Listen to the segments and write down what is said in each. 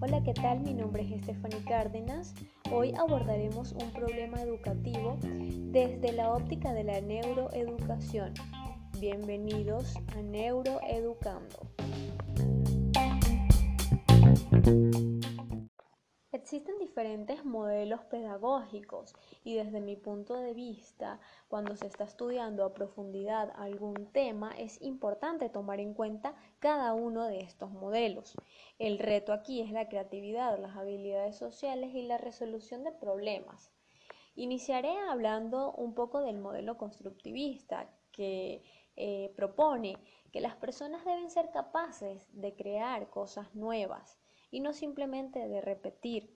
Hola, ¿qué tal? Mi nombre es Stephanie Cárdenas. Hoy abordaremos un problema educativo desde la óptica de la neuroeducación. Bienvenidos a Neuroeducando. Existen diferentes modelos pedagógicos y desde mi punto de vista, cuando se está estudiando a profundidad algún tema, es importante tomar en cuenta cada uno de estos modelos. El reto aquí es la creatividad, las habilidades sociales y la resolución de problemas. Iniciaré hablando un poco del modelo constructivista que eh, propone que las personas deben ser capaces de crear cosas nuevas y no simplemente de repetir.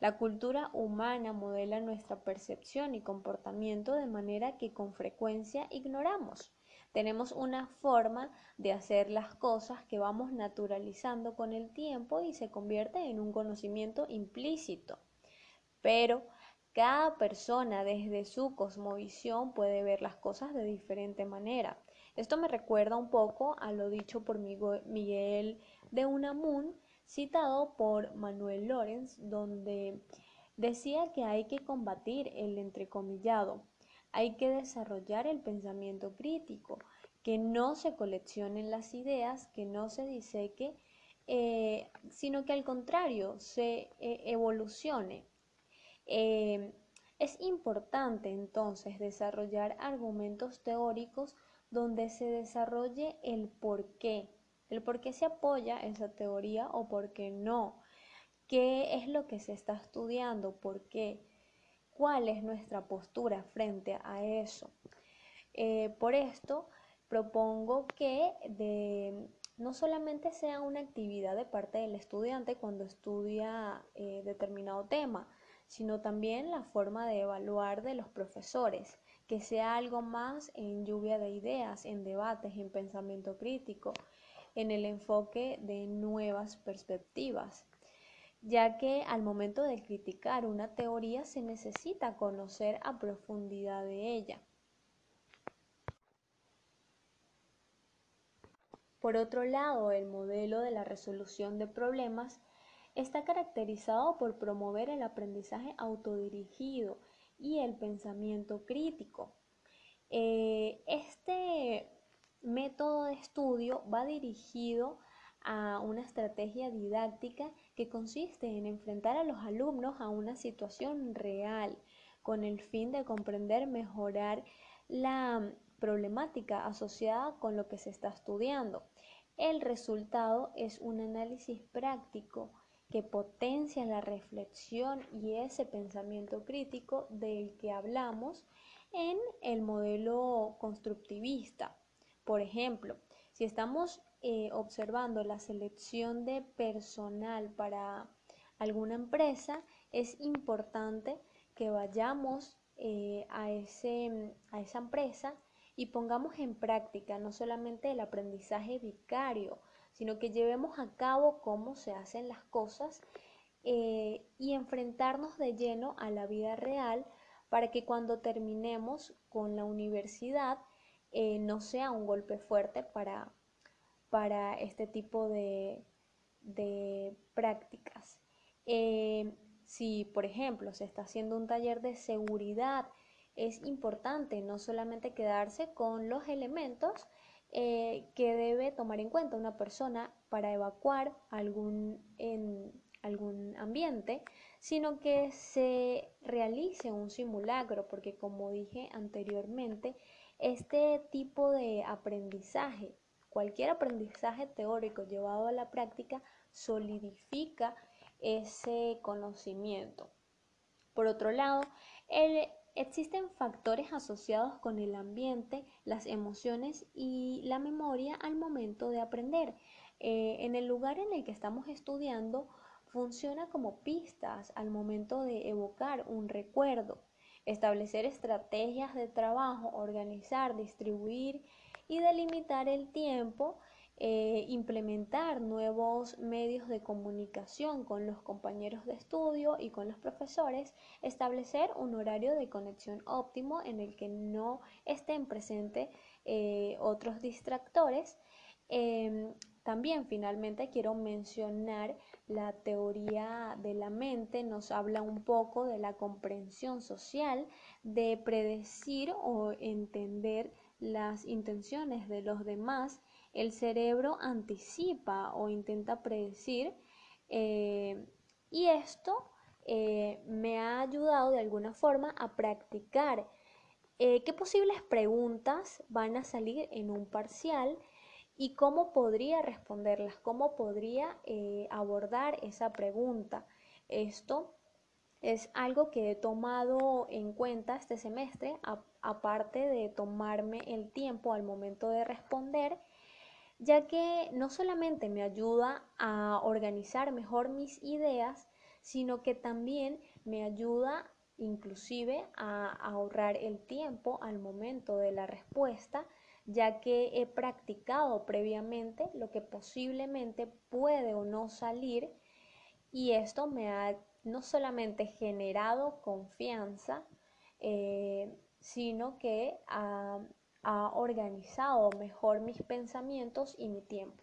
La cultura humana modela nuestra percepción y comportamiento de manera que con frecuencia ignoramos. Tenemos una forma de hacer las cosas que vamos naturalizando con el tiempo y se convierte en un conocimiento implícito. Pero cada persona desde su cosmovisión puede ver las cosas de diferente manera. Esto me recuerda un poco a lo dicho por Miguel de Unamun citado por Manuel Lorenz, donde decía que hay que combatir el entrecomillado, hay que desarrollar el pensamiento crítico, que no se coleccionen las ideas, que no se diseque, eh, sino que al contrario se eh, evolucione. Eh, es importante entonces desarrollar argumentos teóricos donde se desarrolle el por qué, el por qué se apoya esa teoría o por qué no, qué es lo que se está estudiando, por qué, cuál es nuestra postura frente a eso. Eh, por esto, propongo que no solamente sea una actividad de parte del estudiante cuando estudia eh, determinado tema, sino también la forma de evaluar de los profesores, que sea algo más en lluvia de ideas, en debates, en pensamiento crítico, en el enfoque de nuevas perspectivas, ya que al momento de criticar una teoría se necesita conocer a profundidad de ella. Por otro lado, el modelo de la resolución de problemas está caracterizado por promover el aprendizaje autodirigido y el pensamiento crítico. Eh, este método de estudio va dirigido a una estrategia didáctica que consiste en enfrentar a los alumnos a una situación real con el fin de comprender, mejorar la problemática asociada con lo que se está estudiando. El resultado es un análisis práctico que potencia la reflexión y ese pensamiento crítico del que hablamos en el modelo constructivista. Por ejemplo, si estamos eh, observando la selección de personal para alguna empresa, es importante que vayamos eh, a, ese, a esa empresa y pongamos en práctica no solamente el aprendizaje vicario, sino que llevemos a cabo cómo se hacen las cosas eh, y enfrentarnos de lleno a la vida real para que cuando terminemos con la universidad eh, no sea un golpe fuerte para, para este tipo de, prácticas. Eh, si, por ejemplo, se está haciendo un taller de seguridad, es importante no solamente quedarse con los elementos eh, que debe tomar en cuenta una persona para evacuar algún, algún ambiente, sino que se realice un simulacro, porque como dije anteriormente, este tipo de aprendizaje, cualquier aprendizaje teórico llevado a la práctica, solidifica ese conocimiento. Por otro lado, existen factores asociados con el ambiente, las emociones y la memoria al momento de aprender. Eh, en el lugar en el que estamos estudiando, funciona como pistas al momento de evocar un recuerdo establecer estrategias de trabajo, organizar, distribuir y delimitar el tiempo, eh, implementar nuevos medios de comunicación con los compañeros de estudio y con los profesores, establecer un horario de conexión óptimo en el que no estén presentes eh, otros distractores. Em, también finalmente quiero mencionar la teoría de la mente, nos habla un poco de la comprensión social, de predecir o entender las intenciones de los demás. El cerebro anticipa o intenta predecir eh, y esto eh, me ha ayudado de alguna forma a practicar eh, qué posibles preguntas van a salir en un parcial y cómo podría responderlas, cómo podría eh, abordar esa pregunta. Esto es algo que he tomado en cuenta este semestre, aparte de tomarme el tiempo al momento de responder, ya que no solamente me ayuda a organizar mejor mis ideas, sino que también me ayuda inclusive a ahorrar el tiempo al momento de la respuesta ya que he practicado previamente lo que posiblemente puede o no salir y esto me ha no solamente generado confianza, eh, sino que ha organizado mejor mis pensamientos y mi tiempo.